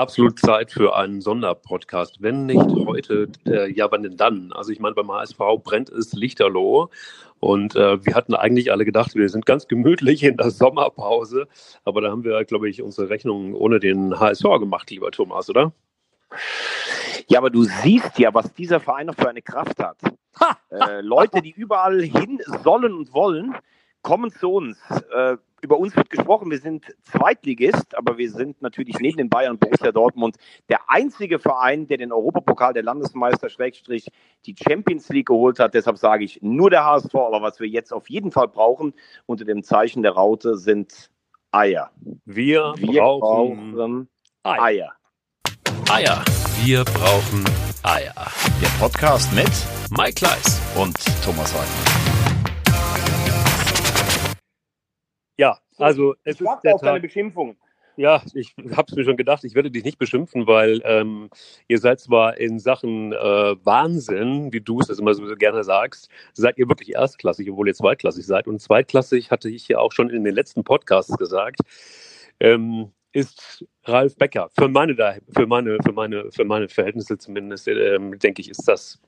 absolut Zeit für einen Sonderpodcast. Wenn nicht heute, äh, ja, wann denn dann? Also ich meine, beim HSV brennt es lichterloh. Und äh, wir hatten eigentlich alle gedacht, wir sind ganz gemütlich in der Sommerpause. Aber da haben wir, glaube ich, unsere Rechnung ohne den HSV gemacht, lieber Thomas, oder? Ja, aber du siehst ja, was dieser Verein noch für eine Kraft hat. Äh, Leute, die überall hin sollen und wollen, kommen zu uns. Äh, über uns wird gesprochen, wir sind Zweitligist, aber wir sind natürlich neben den Bayern und Borussia Dortmund der einzige Verein, der den Europapokal der Landesmeister Schrägstrich die Champions League geholt hat. Deshalb sage ich nur der HSV, aber was wir jetzt auf jeden Fall brauchen unter dem Zeichen der Raute sind Eier. Wir, wir brauchen, brauchen Eier. Eier. Eier. Wir brauchen Eier. Der Podcast mit Mike Kleiss und Thomas Wagner. Also es ich auf Tag. deine Beschimpfungen. Ja, ich habe es mir schon gedacht, ich werde dich nicht beschimpfen, weil ähm, ihr seid zwar in Sachen äh, Wahnsinn, wie du es immer so gerne sagst, seid ihr wirklich erstklassig, obwohl ihr zweitklassig seid. Und zweitklassig hatte ich ja auch schon in den letzten Podcasts gesagt. Ähm, ist Ralf Becker. Für meine, für meine, für meine, für meine Verhältnisse zumindest, ähm, denke ich, ist das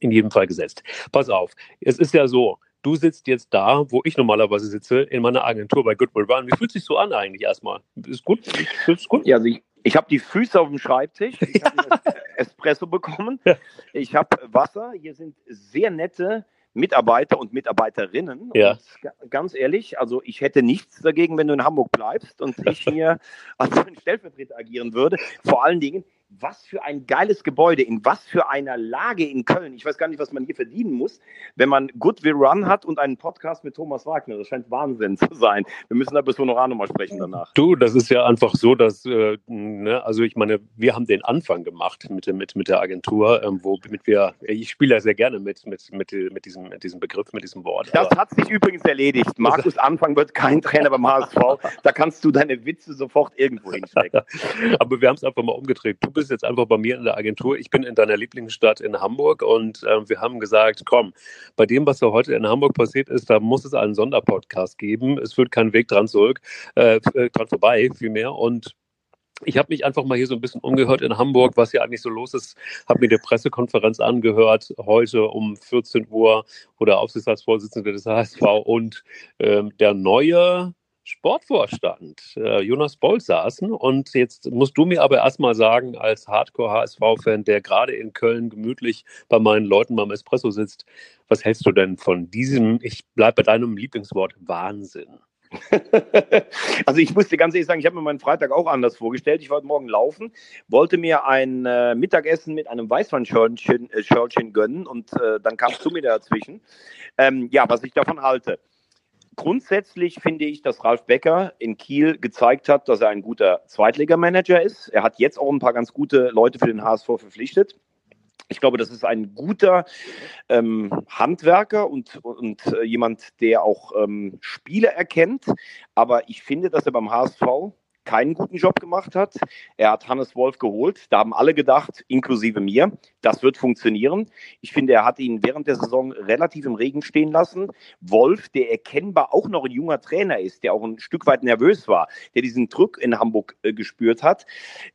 in jedem Fall gesetzt. Pass auf, es ist ja so, du sitzt jetzt da, wo ich normalerweise sitze, in meiner Agentur bei Goodwill Run. Wie fühlt sich so an eigentlich erstmal? Ist gut? Ist gut? Ja, also ich, ich habe die Füße auf dem Schreibtisch. Ich habe Espresso bekommen. Ich habe Wasser. Hier sind sehr nette Mitarbeiter und Mitarbeiterinnen. Ja. Und ganz ehrlich, also ich hätte nichts dagegen, wenn du in Hamburg bleibst und ich hier als Stellvertreter agieren würde. Vor allen Dingen, was für ein geiles Gebäude, in was für einer Lage in Köln. Ich weiß gar nicht, was man hier verdienen muss, wenn man Goodwill Run hat und einen Podcast mit Thomas Wagner. Das scheint Wahnsinn zu sein. Wir müssen da bis Honorar nochmal sprechen danach. Du, das ist ja einfach so, dass, äh, ne, also ich meine, wir haben den Anfang gemacht mit, mit, mit der Agentur, ähm, womit wir, ich spiele ja sehr gerne mit, mit, mit, mit, diesem, mit diesem Begriff, mit diesem Wort. Das hat sich übrigens erledigt. Markus Anfang wird kein Trainer beim HSV. Da kannst du deine Witze sofort irgendwo hinstecken. Aber wir haben es einfach mal umgedreht. Du bist jetzt einfach bei mir in der Agentur. Ich bin in deiner Lieblingsstadt in Hamburg und äh, wir haben gesagt, komm, bei dem, was da heute in Hamburg passiert ist, da muss es einen Sonderpodcast geben. Es führt kein Weg dran zurück, äh, äh dran vorbei, vielmehr. Und ich habe mich einfach mal hier so ein bisschen umgehört in Hamburg, was hier eigentlich so los ist. Habe mir die Pressekonferenz angehört heute um 14 Uhr, wo der Aufsichtsratsvorsitzende des HSV und ähm, der neue Sportvorstand äh, Jonas Boll saßen. Und jetzt musst du mir aber erstmal sagen, als Hardcore-HSV-Fan, der gerade in Köln gemütlich bei meinen Leuten beim Espresso sitzt, was hältst du denn von diesem, ich bleibe bei deinem Lieblingswort, Wahnsinn? also ich muss dir ganz ehrlich sagen, ich habe mir meinen Freitag auch anders vorgestellt. Ich wollte morgen laufen, wollte mir ein äh, Mittagessen mit einem Weißweinschörnchen äh, gönnen und äh, dann kamst du mir dazwischen. Ähm, ja, was ich davon halte. Grundsätzlich finde ich, dass Ralf Becker in Kiel gezeigt hat, dass er ein guter Zweitligamanager ist. Er hat jetzt auch ein paar ganz gute Leute für den HSV verpflichtet. Ich glaube, das ist ein guter ähm, Handwerker und, und äh, jemand, der auch ähm, Spiele erkennt. Aber ich finde, dass er beim HSV keinen guten Job gemacht hat. Er hat Hannes Wolf geholt. Da haben alle gedacht, inklusive mir, das wird funktionieren. Ich finde, er hat ihn während der Saison relativ im Regen stehen lassen. Wolf, der erkennbar auch noch ein junger Trainer ist, der auch ein Stück weit nervös war, der diesen Druck in Hamburg äh, gespürt hat,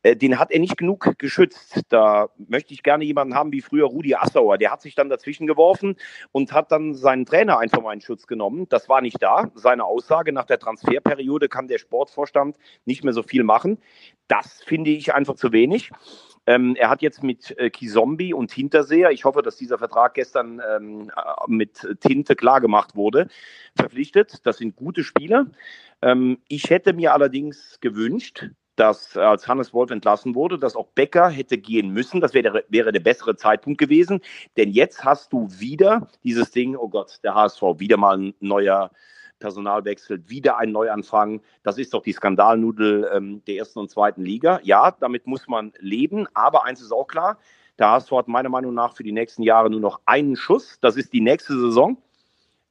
äh, den hat er nicht genug geschützt. Da möchte ich gerne jemanden haben wie früher Rudi Assauer. Der hat sich dann dazwischen geworfen und hat dann seinen Trainer einfach mal in Schutz genommen. Das war nicht da. Seine Aussage nach der Transferperiode kann der Sportvorstand nicht mehr so viel machen. Das finde ich einfach zu wenig. Ähm, er hat jetzt mit äh, Kizombi und Hinterseher, ich hoffe, dass dieser Vertrag gestern ähm, äh, mit Tinte klargemacht wurde, verpflichtet. Das sind gute Spieler. Ähm, ich hätte mir allerdings gewünscht, dass als Hannes Wolf entlassen wurde, dass auch Becker hätte gehen müssen. Das wäre, wäre der bessere Zeitpunkt gewesen. Denn jetzt hast du wieder dieses Ding, oh Gott, der HSV, wieder mal ein neuer Personal wechselt, wieder ein Neuanfang. Das ist doch die Skandalnudel ähm, der ersten und zweiten Liga. Ja, damit muss man leben, aber eins ist auch klar, der HSV hat meiner Meinung nach für die nächsten Jahre nur noch einen Schuss. Das ist die nächste Saison.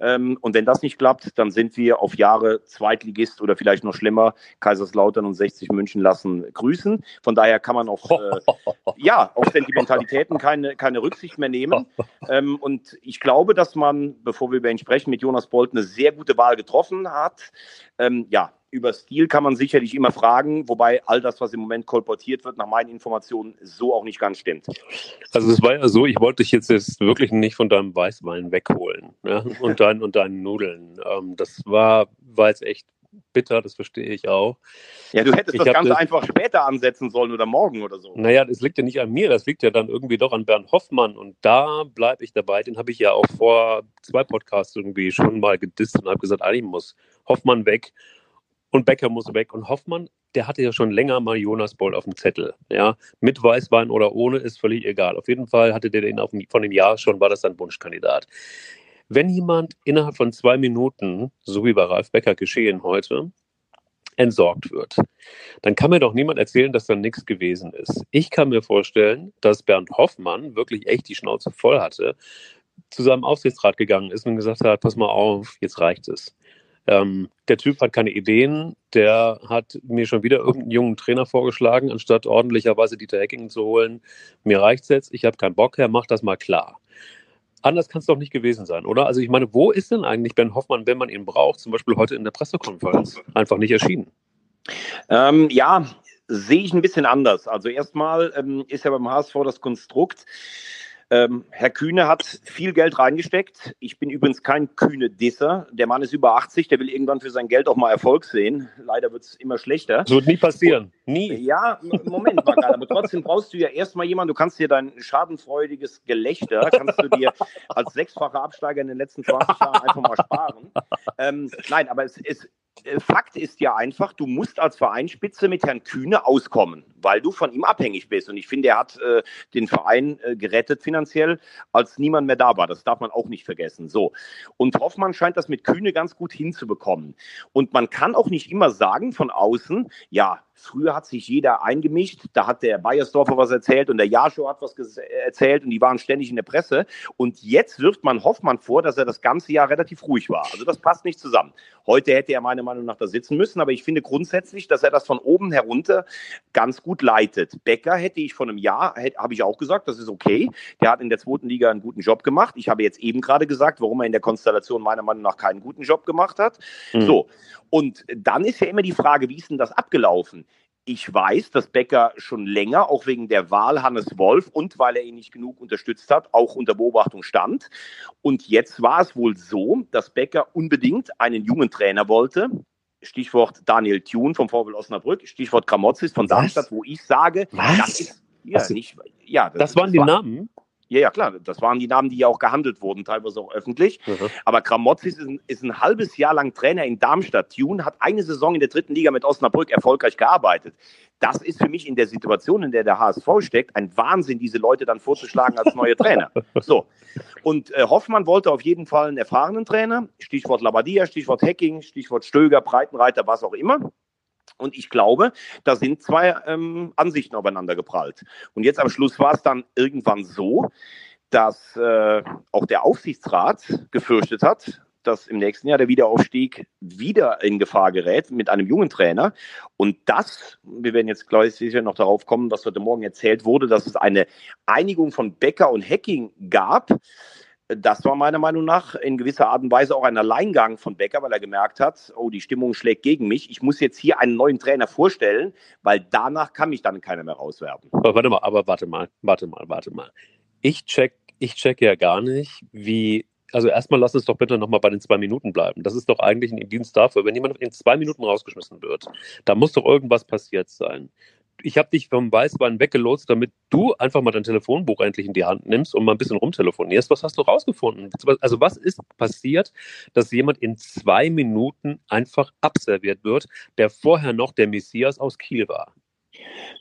Ähm, und wenn das nicht klappt, dann sind wir auf Jahre Zweitligist oder vielleicht noch schlimmer, Kaiserslautern und 60 München lassen grüßen. Von daher kann man auf, äh, ja, auf Sentimentalitäten keine, keine Rücksicht mehr nehmen. Ähm, und ich glaube, dass man, bevor wir über ihn sprechen, mit Jonas Bolt eine sehr gute Wahl getroffen hat. Ähm, ja, über Stil kann man sicherlich immer fragen, wobei all das, was im Moment kolportiert wird, nach meinen Informationen so auch nicht ganz stimmt. Also es war ja so, ich wollte dich jetzt, jetzt wirklich nicht von deinem Weißwein wegholen ja? und, dein, und deinen Nudeln. Ähm, das war, war jetzt echt bitter, das verstehe ich auch. Ja, du hättest ich das Ganze das, einfach später ansetzen sollen oder morgen oder so. Naja, das liegt ja nicht an mir, das liegt ja dann irgendwie doch an Bernd Hoffmann und da bleibe ich dabei. Den habe ich ja auch vor zwei Podcasts irgendwie schon mal gedisst und habe gesagt, eigentlich muss Hoffmann weg und Becker muss weg. Und Hoffmann, der hatte ja schon länger mal Jonas Boll auf dem Zettel. Ja, mit Weißwein oder ohne ist völlig egal. Auf jeden Fall hatte der den auf, von dem Jahr schon, war das sein Wunschkandidat. Wenn jemand innerhalb von zwei Minuten, so wie bei Ralf Becker geschehen heute, entsorgt wird, dann kann mir doch niemand erzählen, dass da nichts gewesen ist. Ich kann mir vorstellen, dass Bernd Hoffmann wirklich echt die Schnauze voll hatte, zu seinem Aufsichtsrat gegangen ist und gesagt hat, pass mal auf, jetzt reicht es. Ähm, der Typ hat keine Ideen, der hat mir schon wieder irgendeinen jungen Trainer vorgeschlagen, anstatt ordentlicherweise Dieter Hecking zu holen. Mir reicht's jetzt, ich habe keinen Bock, Herr, mach das mal klar. Anders kann es doch nicht gewesen sein, oder? Also ich meine, wo ist denn eigentlich Ben Hoffmann, wenn man ihn braucht, zum Beispiel heute in der Pressekonferenz, einfach nicht erschienen? Ähm, ja, sehe ich ein bisschen anders. Also erstmal ähm, ist ja beim HSV das Konstrukt, ähm, Herr Kühne hat viel Geld reingesteckt. Ich bin übrigens kein kühne Disser. Der Mann ist über 80, der will irgendwann für sein Geld auch mal Erfolg sehen. Leider wird es immer schlechter. Das wird nie passieren. Nie. Ja, Moment mal, aber trotzdem brauchst du ja erstmal jemanden, du kannst dir dein schadenfreudiges Gelächter, kannst du dir als sechsfacher Absteiger in den letzten 20 Jahren einfach mal sparen. Ähm, nein, aber es ist, äh, Fakt ist ja einfach, du musst als Vereinsspitze mit Herrn Kühne auskommen, weil du von ihm abhängig bist. Und ich finde, er hat äh, den Verein äh, gerettet finanziell, als niemand mehr da war. Das darf man auch nicht vergessen. So. Und Hoffmann scheint das mit Kühne ganz gut hinzubekommen. Und man kann auch nicht immer sagen von außen, ja, Früher hat sich jeder eingemischt. Da hat der Bayersdorfer was erzählt und der Jaschow hat was erzählt und die waren ständig in der Presse. Und jetzt wirft man Hoffmann vor, dass er das ganze Jahr relativ ruhig war. Also das passt nicht zusammen. Heute hätte er meiner Meinung nach da sitzen müssen, aber ich finde grundsätzlich, dass er das von oben herunter ganz gut leitet. Becker hätte ich vor einem Jahr, habe ich auch gesagt, das ist okay. Der hat in der zweiten Liga einen guten Job gemacht. Ich habe jetzt eben gerade gesagt, warum er in der Konstellation meiner Meinung nach keinen guten Job gemacht hat. Mhm. So. Und dann ist ja immer die Frage, wie ist denn das abgelaufen? Ich weiß, dass Becker schon länger, auch wegen der Wahl Hannes Wolf und weil er ihn nicht genug unterstützt hat, auch unter Beobachtung stand. Und jetzt war es wohl so, dass Becker unbedingt einen jungen Trainer wollte. Stichwort Daniel Thune vom VfL Osnabrück, Stichwort Kramotzis von Darmstadt, wo ich sage, Was? das ist ja, nicht, ja, das, das waren die war, Namen. Ja, ja, klar. Das waren die Namen, die ja auch gehandelt wurden, teilweise auch öffentlich. Mhm. Aber Kramotzis ist ein, ist ein, halbes Jahr lang Trainer in Darmstadt. Tune hat eine Saison in der dritten Liga mit Osnabrück erfolgreich gearbeitet. Das ist für mich in der Situation, in der der HSV steckt, ein Wahnsinn, diese Leute dann vorzuschlagen als neue Trainer. So. Und äh, Hoffmann wollte auf jeden Fall einen erfahrenen Trainer. Stichwort Labadia, Stichwort Hacking, Stichwort Stöger, Breitenreiter, was auch immer. Und ich glaube, da sind zwei ähm, Ansichten aufeinander geprallt. Und jetzt am Schluss war es dann irgendwann so, dass äh, auch der Aufsichtsrat gefürchtet hat, dass im nächsten Jahr der Wiederaufstieg wieder in Gefahr gerät mit einem jungen Trainer. Und das, wir werden jetzt gleich sicher noch darauf kommen, was heute Morgen erzählt wurde, dass es eine Einigung von Becker und Hacking gab das war meiner Meinung nach in gewisser Art und Weise auch ein Alleingang von Becker, weil er gemerkt hat, oh, die Stimmung schlägt gegen mich. Ich muss jetzt hier einen neuen Trainer vorstellen, weil danach kann mich dann keiner mehr rauswerfen. Aber warte mal, aber warte mal, warte mal, warte mal. Ich check, ich check ja gar nicht, wie also erstmal lass uns doch bitte nochmal bei den zwei Minuten bleiben. Das ist doch eigentlich ein Indienst dafür. Wenn jemand in zwei Minuten rausgeschmissen wird, da muss doch irgendwas passiert sein ich habe dich vom Weißwein weggelotst, damit du einfach mal dein Telefonbuch endlich in die Hand nimmst und mal ein bisschen rumtelefonierst. Was hast du rausgefunden? Also was ist passiert, dass jemand in zwei Minuten einfach abserviert wird, der vorher noch der Messias aus Kiel war?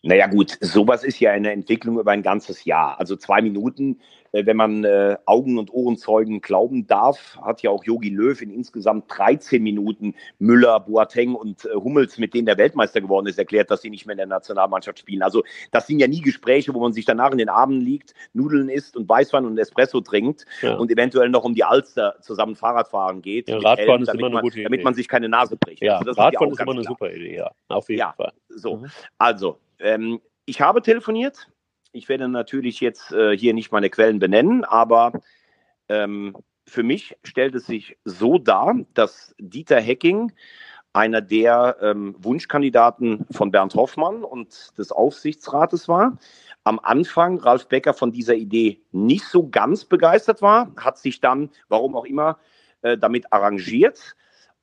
Naja gut, sowas ist ja eine Entwicklung über ein ganzes Jahr. Also zwei Minuten wenn man äh, Augen- und Ohrenzeugen glauben darf, hat ja auch Yogi Löw in insgesamt 13 Minuten Müller, Boateng und äh, Hummels, mit denen der Weltmeister geworden ist, erklärt, dass sie nicht mehr in der Nationalmannschaft spielen. Also das sind ja nie Gespräche, wo man sich danach in den Armen liegt, Nudeln isst und Weißwein und Espresso trinkt ja. und eventuell noch um die Alster zusammen Fahrrad fahren geht. Ja, Radfahren Helm, ist immer eine gute Idee. Damit man sich keine Nase bricht. Ja, also Radfahren ist, ist immer eine klar. super Idee, ja. Auf jeden ja, Fall. So, mhm. also ähm, ich habe telefoniert ich werde natürlich jetzt äh, hier nicht meine Quellen benennen, aber ähm, für mich stellt es sich so dar, dass Dieter Hecking einer der ähm, Wunschkandidaten von Bernd Hoffmann und des Aufsichtsrates war. Am Anfang Ralf Becker von dieser Idee nicht so ganz begeistert war, hat sich dann, warum auch immer, äh, damit arrangiert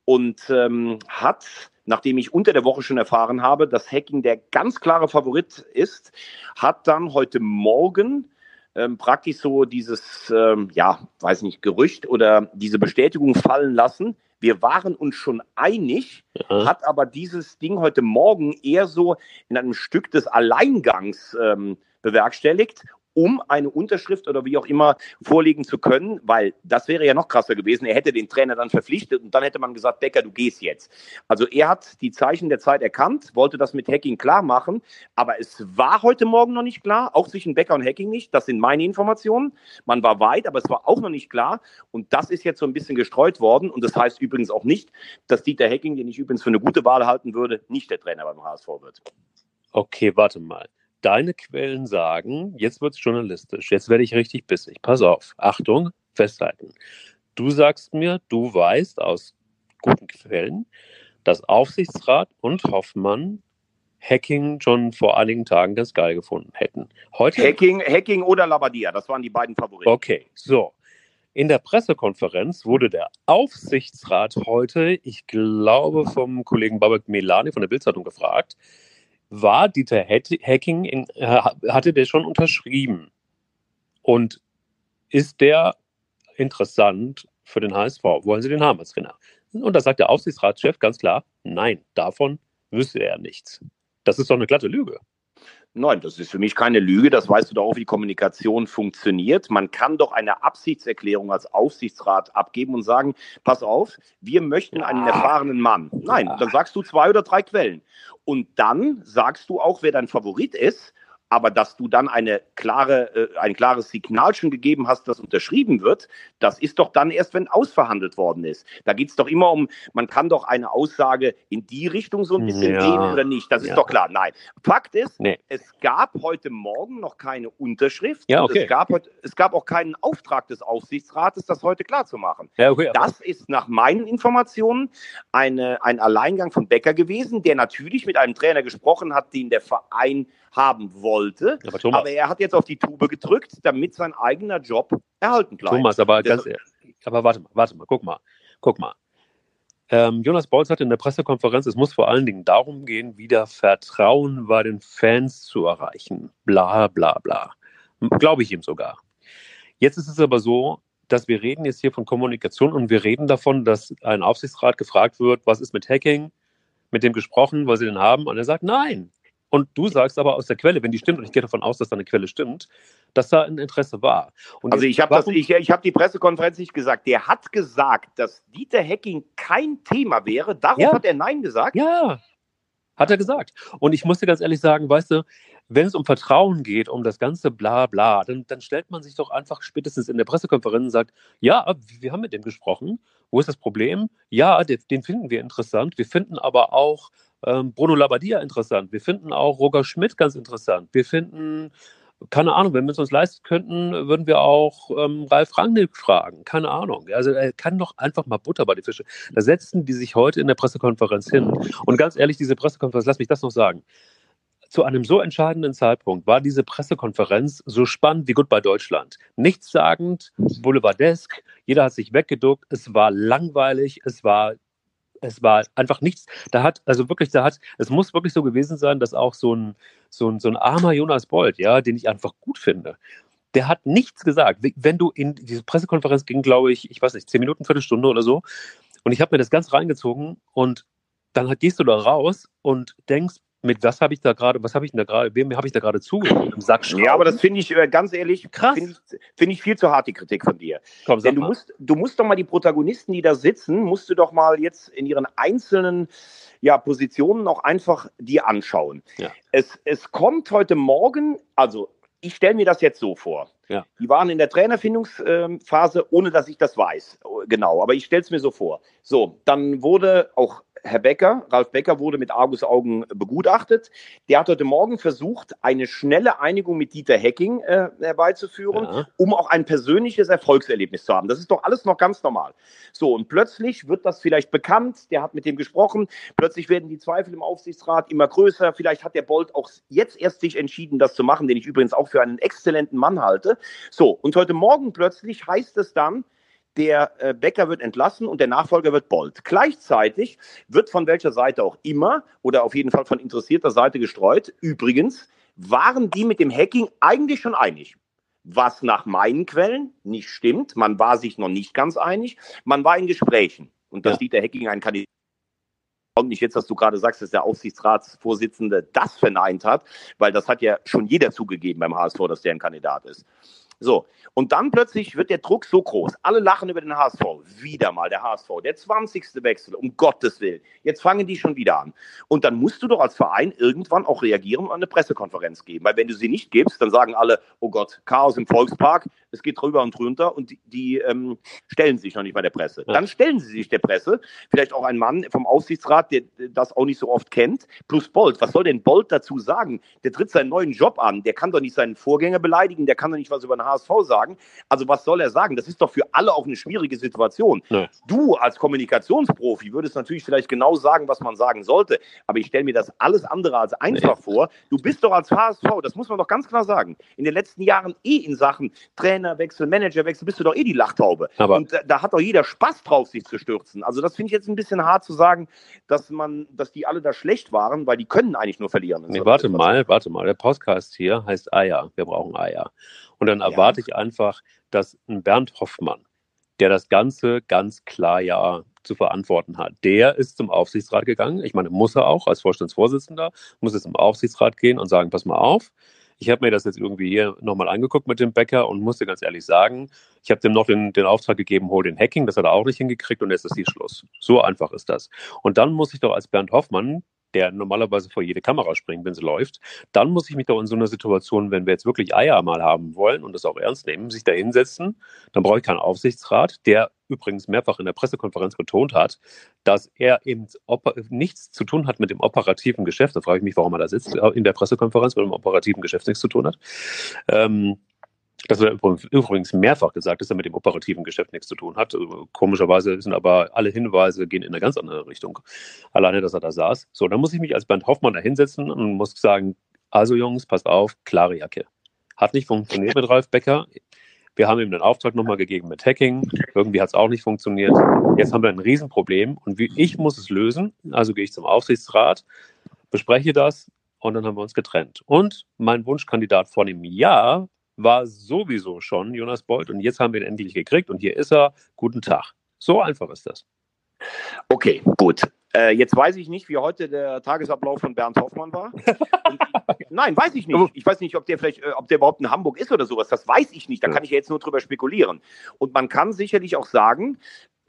und ähm, hat, nachdem ich unter der Woche schon erfahren habe, dass Hacking der ganz klare Favorit ist, hat dann heute Morgen ähm, praktisch so dieses, ähm, ja, weiß nicht, Gerücht oder diese Bestätigung fallen lassen. Wir waren uns schon einig, ja. hat aber dieses Ding heute Morgen eher so in einem Stück des Alleingangs ähm, bewerkstelligt um eine Unterschrift oder wie auch immer vorlegen zu können, weil das wäre ja noch krasser gewesen. Er hätte den Trainer dann verpflichtet und dann hätte man gesagt, Becker, du gehst jetzt. Also er hat die Zeichen der Zeit erkannt, wollte das mit Hacking klar machen, aber es war heute Morgen noch nicht klar, auch zwischen Becker und Hacking nicht. Das sind meine Informationen. Man war weit, aber es war auch noch nicht klar und das ist jetzt so ein bisschen gestreut worden und das heißt übrigens auch nicht, dass Dieter Hacking, den ich übrigens für eine gute Wahl halten würde, nicht der Trainer beim HSV wird. Okay, warte mal deine Quellen sagen, jetzt wird es journalistisch, jetzt werde ich richtig bissig. Pass auf, Achtung, festhalten. Du sagst mir, du weißt aus guten Quellen, dass Aufsichtsrat und Hoffmann Hacking schon vor einigen Tagen ganz geil gefunden hätten. Heute Hacking, Hacking oder Labadia, das waren die beiden Favoriten. Okay, so. In der Pressekonferenz wurde der Aufsichtsrat heute, ich glaube vom Kollegen Babak Melani von der Bildzeitung gefragt, war Dieter Hacking, in, äh, hatte der schon unterschrieben? Und ist der interessant für den HSV? Wollen Sie den haben als Trainer? Und da sagt der Aufsichtsratschef ganz klar, nein, davon wüsste er nichts. Das ist doch eine glatte Lüge. Nein, das ist für mich keine Lüge. Das weißt du doch auch, wie Kommunikation funktioniert. Man kann doch eine Absichtserklärung als Aufsichtsrat abgeben und sagen, pass auf, wir möchten einen erfahrenen Mann. Nein, dann sagst du zwei oder drei Quellen. Und dann sagst du auch, wer dein Favorit ist aber dass du dann eine klare, äh, ein klares Signal schon gegeben hast, das unterschrieben wird, das ist doch dann erst, wenn ausverhandelt worden ist. Da geht es doch immer um, man kann doch eine Aussage in die Richtung so ein bisschen ja. geben oder nicht. Das ist ja. doch klar. Nein. Fakt ist, nee. es gab heute Morgen noch keine Unterschrift. Ja, okay. es, gab heute, es gab auch keinen Auftrag des Aufsichtsrates, das heute klar zu machen. Ja, okay, das ist nach meinen Informationen eine, ein Alleingang von Becker gewesen, der natürlich mit einem Trainer gesprochen hat, den der Verein haben wollte. Aber, Thomas, aber er hat jetzt auf die Tube gedrückt, damit sein eigener Job erhalten bleibt. Thomas, aber ganz ehrlich, aber warte mal, warte mal, guck mal, guck mal. Ähm, Jonas Bolz hat in der Pressekonferenz, es muss vor allen Dingen darum gehen, wieder Vertrauen bei den Fans zu erreichen. Bla, bla, bla. Glaube ich ihm sogar. Jetzt ist es aber so, dass wir reden jetzt hier von Kommunikation und wir reden davon, dass ein Aufsichtsrat gefragt wird, was ist mit Hacking, mit dem gesprochen, was sie denn haben, und er sagt, nein, und du sagst aber aus der Quelle, wenn die stimmt, und ich gehe davon aus, dass da eine Quelle stimmt, dass da ein Interesse war. Und also ich habe ich, ich hab die Pressekonferenz nicht gesagt. Der hat gesagt, dass Dieter Hacking kein Thema wäre. Darauf ja. hat er Nein gesagt. Ja, hat er gesagt. Und ich musste ganz ehrlich sagen, weißt du, wenn es um Vertrauen geht, um das ganze bla bla, dann, dann stellt man sich doch einfach spätestens in der Pressekonferenz und sagt, ja, wir haben mit dem gesprochen. Wo ist das Problem? Ja, den finden wir interessant. Wir finden aber auch ähm, Bruno Labbadia interessant. Wir finden auch Roger Schmidt ganz interessant. Wir finden, keine Ahnung, wenn wir es uns leisten könnten, würden wir auch ähm, Ralf Rangnick fragen. Keine Ahnung. Also er kann doch einfach mal Butter bei die Fische. Da setzten die sich heute in der Pressekonferenz hin. Und ganz ehrlich, diese Pressekonferenz, lass mich das noch sagen. Zu einem so entscheidenden Zeitpunkt war diese Pressekonferenz so spannend wie gut bei Deutschland. Nichtssagend, boulevardesk, jeder hat sich weggeduckt, es war langweilig, es war es war einfach nichts. Da hat, also wirklich, da hat, es muss wirklich so gewesen sein, dass auch so ein, so ein, so ein armer Jonas Bold, ja, den ich einfach gut finde, der hat nichts gesagt. Wenn du in diese Pressekonferenz ging, glaube ich, ich weiß nicht, zehn Minuten, Viertelstunde oder so, und ich habe mir das ganz reingezogen und dann gehst du da raus und denkst, mit was habe ich da gerade, was habe ich denn da gerade, wem habe ich da gerade zugehört? Im Sack Ja, aber das finde ich äh, ganz ehrlich, krass. Finde ich, find ich, viel zu hart, die Kritik von dir. Komm, Denn du musst, du musst doch mal die Protagonisten, die da sitzen, musst du doch mal jetzt in ihren einzelnen ja, Positionen auch einfach dir anschauen. Ja. Es, es kommt heute Morgen, also ich stelle mir das jetzt so vor. Ja. Die waren in der Trainerfindungsphase, ohne dass ich das weiß. Genau, aber ich stelle es mir so vor. So, dann wurde auch Herr Becker, Ralf Becker wurde mit Argus Augen begutachtet. Der hat heute Morgen versucht, eine schnelle Einigung mit Dieter Hecking äh, herbeizuführen, ja. um auch ein persönliches Erfolgserlebnis zu haben. Das ist doch alles noch ganz normal. So, und plötzlich wird das vielleicht bekannt, der hat mit dem gesprochen, plötzlich werden die Zweifel im Aufsichtsrat immer größer. Vielleicht hat der Bolt auch jetzt erst sich entschieden, das zu machen, den ich übrigens auch für einen exzellenten Mann halte. So, und heute Morgen plötzlich heißt es dann, der äh, Bäcker wird entlassen und der Nachfolger wird Bolt. Gleichzeitig wird von welcher Seite auch immer oder auf jeden Fall von interessierter Seite gestreut. Übrigens waren die mit dem Hacking eigentlich schon einig. Was nach meinen Quellen nicht stimmt. Man war sich noch nicht ganz einig. Man war in Gesprächen. Und dass ja. Dieter Hacking ein Kandidat kommt nicht jetzt, dass du gerade sagst, dass der Aufsichtsratsvorsitzende das verneint hat, weil das hat ja schon jeder zugegeben beim HSV, dass der ein Kandidat ist. So, und dann plötzlich wird der Druck so groß. Alle lachen über den HSV. Wieder mal der HSV. Der 20. Wechsel, um Gottes Willen. Jetzt fangen die schon wieder an. Und dann musst du doch als Verein irgendwann auch reagieren und eine Pressekonferenz geben. Weil wenn du sie nicht gibst, dann sagen alle, oh Gott, Chaos im Volkspark, es geht drüber und drunter und die, die ähm, stellen sich noch nicht bei der Presse. Dann stellen sie sich der Presse. Vielleicht auch ein Mann vom Aufsichtsrat, der das auch nicht so oft kennt. Plus Bolt. Was soll denn Bolt dazu sagen? Der tritt seinen neuen Job an. Der kann doch nicht seinen Vorgänger beleidigen. Der kann doch nicht was über den HSV sagen. Also was soll er sagen? Das ist doch für alle auch eine schwierige Situation. Nee. Du als Kommunikationsprofi würdest natürlich vielleicht genau sagen, was man sagen sollte. Aber ich stelle mir das alles andere als einfach nee. vor. Du bist doch als HSV, das muss man doch ganz klar sagen, in den letzten Jahren eh in Sachen Trainerwechsel, Managerwechsel, bist du doch eh die Lachtaube. Aber Und da, da hat doch jeder Spaß drauf, sich zu stürzen. Also das finde ich jetzt ein bisschen hart zu sagen, dass man, dass die alle da schlecht waren, weil die können eigentlich nur verlieren. Nee, warte mal, warte mal. Der Podcast hier heißt Eier. Wir brauchen Eier. Und dann erwarte ja. ich einfach, dass ein Bernd Hoffmann, der das Ganze ganz klar ja zu verantworten hat, der ist zum Aufsichtsrat gegangen. Ich meine, muss er auch als Vorstandsvorsitzender, muss jetzt zum Aufsichtsrat gehen und sagen, pass mal auf, ich habe mir das jetzt irgendwie hier nochmal angeguckt mit dem Bäcker und musste ganz ehrlich sagen, ich habe dem noch den, den Auftrag gegeben, hol den Hacking, das hat er auch nicht hingekriegt und jetzt ist die Schluss. So einfach ist das. Und dann muss ich doch als Bernd Hoffmann der normalerweise vor jede Kamera springt, wenn sie läuft, dann muss ich mich doch in so einer Situation, wenn wir jetzt wirklich Eier mal haben wollen und das auch ernst nehmen, sich da hinsetzen. Dann brauche ich keinen Aufsichtsrat, der übrigens mehrfach in der Pressekonferenz betont hat, dass er eben nichts zu tun hat mit dem operativen Geschäft. Da frage ich mich, warum er da sitzt in der Pressekonferenz, weil dem operativen Geschäft nichts zu tun hat. Ähm, das hat er übrigens mehrfach gesagt, dass er mit dem operativen Geschäft nichts zu tun hat. Komischerweise sind aber alle Hinweise gehen in eine ganz andere Richtung. Alleine, dass er da saß. So, dann muss ich mich als Bernd Hoffmann da hinsetzen und muss sagen, also Jungs, passt auf, klare Jacke. Hat nicht funktioniert mit Ralf Becker. Wir haben ihm den Auftrag nochmal gegeben mit Hacking. Irgendwie hat es auch nicht funktioniert. Jetzt haben wir ein Riesenproblem und wie ich muss es lösen. Also gehe ich zum Aufsichtsrat, bespreche das und dann haben wir uns getrennt. Und mein Wunschkandidat vor dem Jahr war sowieso schon Jonas Beuth und jetzt haben wir ihn endlich gekriegt und hier ist er. Guten Tag. So einfach ist das. Okay, gut. Äh, jetzt weiß ich nicht, wie heute der Tagesablauf von Bernd Hoffmann war. nein, weiß ich nicht. Ich weiß nicht, ob der vielleicht, äh, ob der überhaupt in Hamburg ist oder sowas. Das weiß ich nicht. Da kann ich jetzt nur drüber spekulieren. Und man kann sicherlich auch sagen,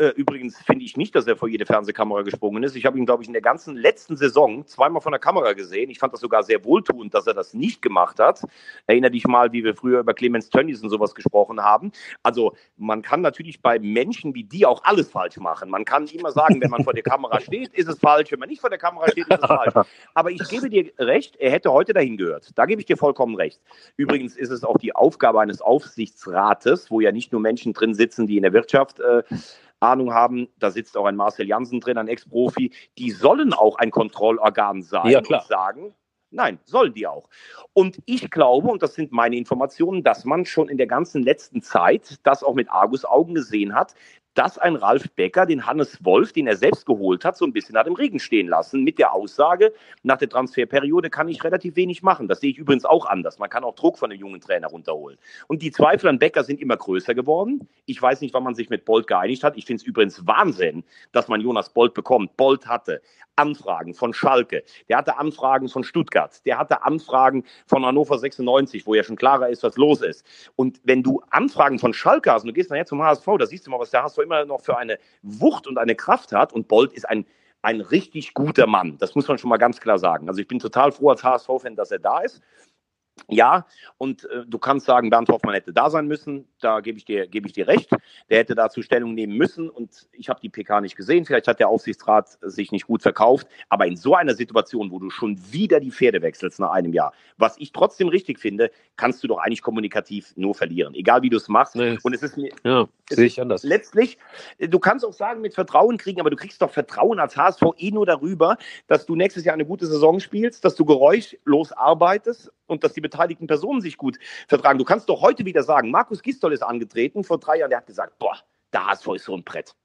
äh, übrigens finde ich nicht, dass er vor jede Fernsehkamera gesprungen ist. Ich habe ihn, glaube ich, in der ganzen letzten Saison zweimal von der Kamera gesehen. Ich fand das sogar sehr wohltuend, dass er das nicht gemacht hat. Erinner dich mal, wie wir früher über Clemens Tönnies und sowas gesprochen haben. Also man kann natürlich bei Menschen wie die auch alles falsch machen. Man kann immer sagen, wenn man vor der Kamera steht, ist es falsch. Wenn man nicht vor der Kamera steht, ist es falsch. Aber ich gebe dir recht, er hätte heute dahin gehört. Da gebe ich dir vollkommen recht. Übrigens ist es auch die Aufgabe eines Aufsichtsrates, wo ja nicht nur Menschen drin sitzen, die in der Wirtschaft äh, Ahnung haben. Da sitzt auch ein Marcel Jansen drin, ein Ex-Profi. Die sollen auch ein Kontrollorgan sein ja, und sagen, Nein, sollen die auch. Und ich glaube, und das sind meine Informationen, dass man schon in der ganzen letzten Zeit das auch mit Argus-Augen gesehen hat, dass ein Ralf Becker den Hannes Wolf, den er selbst geholt hat, so ein bisschen nach dem Regen stehen lassen, mit der Aussage, nach der Transferperiode kann ich relativ wenig machen. Das sehe ich übrigens auch anders. Man kann auch Druck von einem jungen Trainer runterholen. Und die Zweifel an Becker sind immer größer geworden. Ich weiß nicht, wann man sich mit Bolt geeinigt hat. Ich finde es übrigens Wahnsinn, dass man Jonas Bolt bekommt. Bolt hatte Anfragen von Schalke, der hatte Anfragen von Stuttgart, der hatte Anfragen von Hannover 96, wo ja schon klarer ist, was los ist. Und wenn du Anfragen von Schalke hast und du gehst nachher zum HSV, da siehst du mal, was der HSV immer noch für eine Wucht und eine Kraft hat. Und Bolt ist ein, ein richtig guter Mann. Das muss man schon mal ganz klar sagen. Also ich bin total froh als HSV-Fan, dass er da ist. Ja, und äh, du kannst sagen, Bernd Hoffmann hätte da sein müssen. Da gebe ich dir, gebe ich dir recht. Der hätte dazu Stellung nehmen müssen. Und ich habe die PK nicht gesehen. Vielleicht hat der Aufsichtsrat sich nicht gut verkauft. Aber in so einer Situation, wo du schon wieder die Pferde wechselst nach einem Jahr, was ich trotzdem richtig finde, kannst du doch eigentlich kommunikativ nur verlieren. Egal wie du es machst. Nee. Und es ist mir. Ja, sehe ich anders. Letztlich, du kannst auch sagen, mit Vertrauen kriegen, aber du kriegst doch Vertrauen als HSV eh nur darüber, dass du nächstes Jahr eine gute Saison spielst, dass du geräuschlos arbeitest und dass die beteiligten Personen sich gut vertragen. Du kannst doch heute wieder sagen, Markus Gistol ist angetreten vor drei Jahren, der hat gesagt, boah, der HSV ist so ein Brett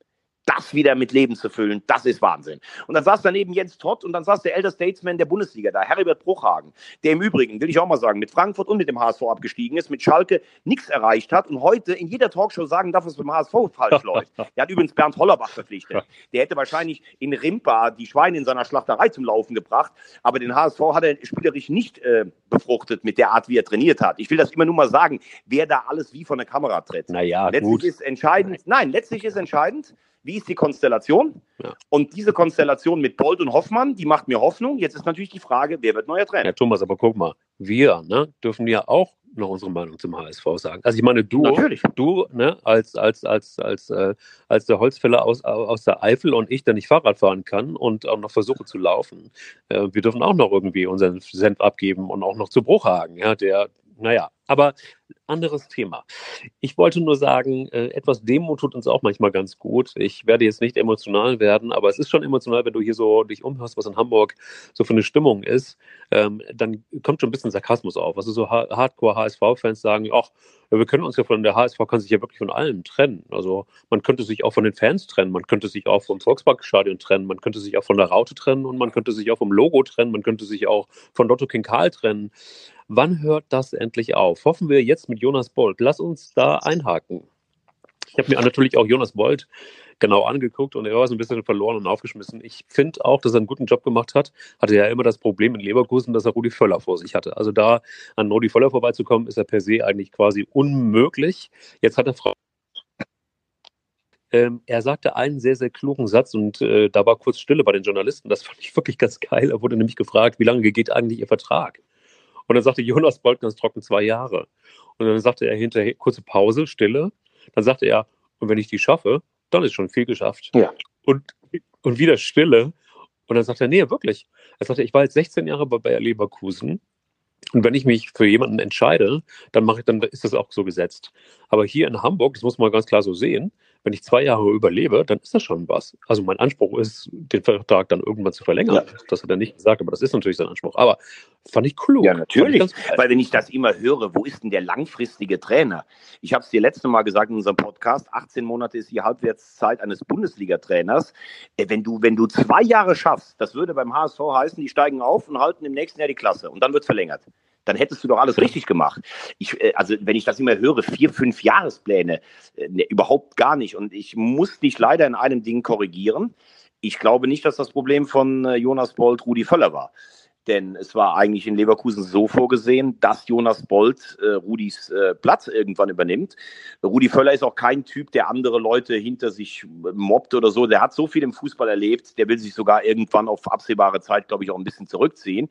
das wieder mit Leben zu füllen, das ist Wahnsinn. Und dann saß daneben Jens Todd und dann saß der Elder Statesman der Bundesliga da, Herbert Bruchhagen, der im Übrigen, will ich auch mal sagen, mit Frankfurt und mit dem HSV abgestiegen ist, mit Schalke nichts erreicht hat und heute in jeder Talkshow sagen darf, was beim HSV falsch läuft. Der hat übrigens Bernd Hollerbach verpflichtet. Der hätte wahrscheinlich in Rimpa die Schweine in seiner Schlachterei zum Laufen gebracht, aber den HSV hat er spielerisch nicht äh, befruchtet mit der Art, wie er trainiert hat. Ich will das immer nur mal sagen, wer da alles wie von der Kamera tritt. Naja, letztlich gut. ist entscheidend, nein, letztlich ist entscheidend, wie ist die Konstellation? Ja. Und diese Konstellation mit Bold und Hoffmann, die macht mir Hoffnung. Jetzt ist natürlich die Frage, wer wird neuer Trainer? Ja, Thomas, aber guck mal, wir ne, dürfen ja auch noch unsere Meinung zum HSV sagen. Also ich meine, du, Natürlich. du ne, als, als, als, als, äh, als der Holzfäller aus, aus der Eifel und ich, der nicht Fahrrad fahren kann und auch noch versuche zu laufen, äh, wir dürfen auch noch irgendwie unseren Senf abgeben und auch noch zu Bruchhagen, ja, der naja, aber anderes Thema. Ich wollte nur sagen, äh, etwas Demo tut uns auch manchmal ganz gut. Ich werde jetzt nicht emotional werden, aber es ist schon emotional, wenn du hier so dich umhörst, was in Hamburg so für eine Stimmung ist. Ähm, dann kommt schon ein bisschen Sarkasmus auf. Also so Hardcore-HSV-Fans sagen, ach, wir können uns ja von der HSV kann sich ja wirklich von allem trennen. Also man könnte sich auch von den Fans trennen, man könnte sich auch vom Volksparkstadion trennen, man könnte sich auch von der Raute trennen und man könnte sich auch vom Logo trennen, man könnte sich auch von Lotto King Karl trennen. Wann hört das endlich auf? Hoffen wir jetzt mit Jonas Bolt. Lass uns da einhaken. Ich habe mir natürlich auch Jonas Bolt genau angeguckt und er war so ein bisschen verloren und aufgeschmissen. Ich finde auch, dass er einen guten Job gemacht hat. Hatte ja immer das Problem in Leverkusen, dass er Rudi Völler vor sich hatte. Also da an Rudi Völler vorbeizukommen, ist er per se eigentlich quasi unmöglich. Jetzt hat er Frau ähm, er sagte einen sehr, sehr klugen Satz und äh, da war kurz Stille bei den Journalisten. Das fand ich wirklich ganz geil. Er wurde nämlich gefragt, wie lange geht eigentlich Ihr Vertrag? Und dann sagte Jonas Bolt ganz trocken zwei Jahre. Und dann sagte er hinterher, kurze Pause, Stille. Dann sagte er, und wenn ich die schaffe, dann ist schon viel geschafft. Ja. Und, und wieder Stille. Und dann sagt er, nee, wirklich. Er sagte, ich war jetzt 16 Jahre bei Bayer Leverkusen. Und wenn ich mich für jemanden entscheide, dann mache ich, dann ist das auch so gesetzt. Aber hier in Hamburg, das muss man ganz klar so sehen, wenn ich zwei Jahre überlebe, dann ist das schon was. Also mein Anspruch ist, den Vertrag dann irgendwann zu verlängern. Ja. Das hat er nicht gesagt, aber das ist natürlich sein Anspruch. Aber fand ich klug. Ja, natürlich. Weil wenn ich das immer höre, wo ist denn der langfristige Trainer? Ich habe es dir letzte Mal gesagt in unserem Podcast, 18 Monate ist die Halbwertszeit eines Bundesliga-Trainers. Äh, wenn du, wenn du zwei Jahre schaffst, das würde beim HSV heißen, die steigen auf und halten im nächsten Jahr die Klasse und dann wird es verlängert dann hättest du doch alles richtig gemacht. Ich, äh, also wenn ich das immer höre, vier, fünf Jahrespläne, äh, ne, überhaupt gar nicht. Und ich muss dich leider in einem Ding korrigieren. Ich glaube nicht, dass das Problem von äh, Jonas Bolt Rudi Völler war. Denn es war eigentlich in Leverkusen so vorgesehen, dass Jonas Bolt äh, Rudis äh, Platz irgendwann übernimmt. Rudi Völler ist auch kein Typ, der andere Leute hinter sich mobbt oder so. Der hat so viel im Fußball erlebt, der will sich sogar irgendwann auf absehbare Zeit, glaube ich, auch ein bisschen zurückziehen.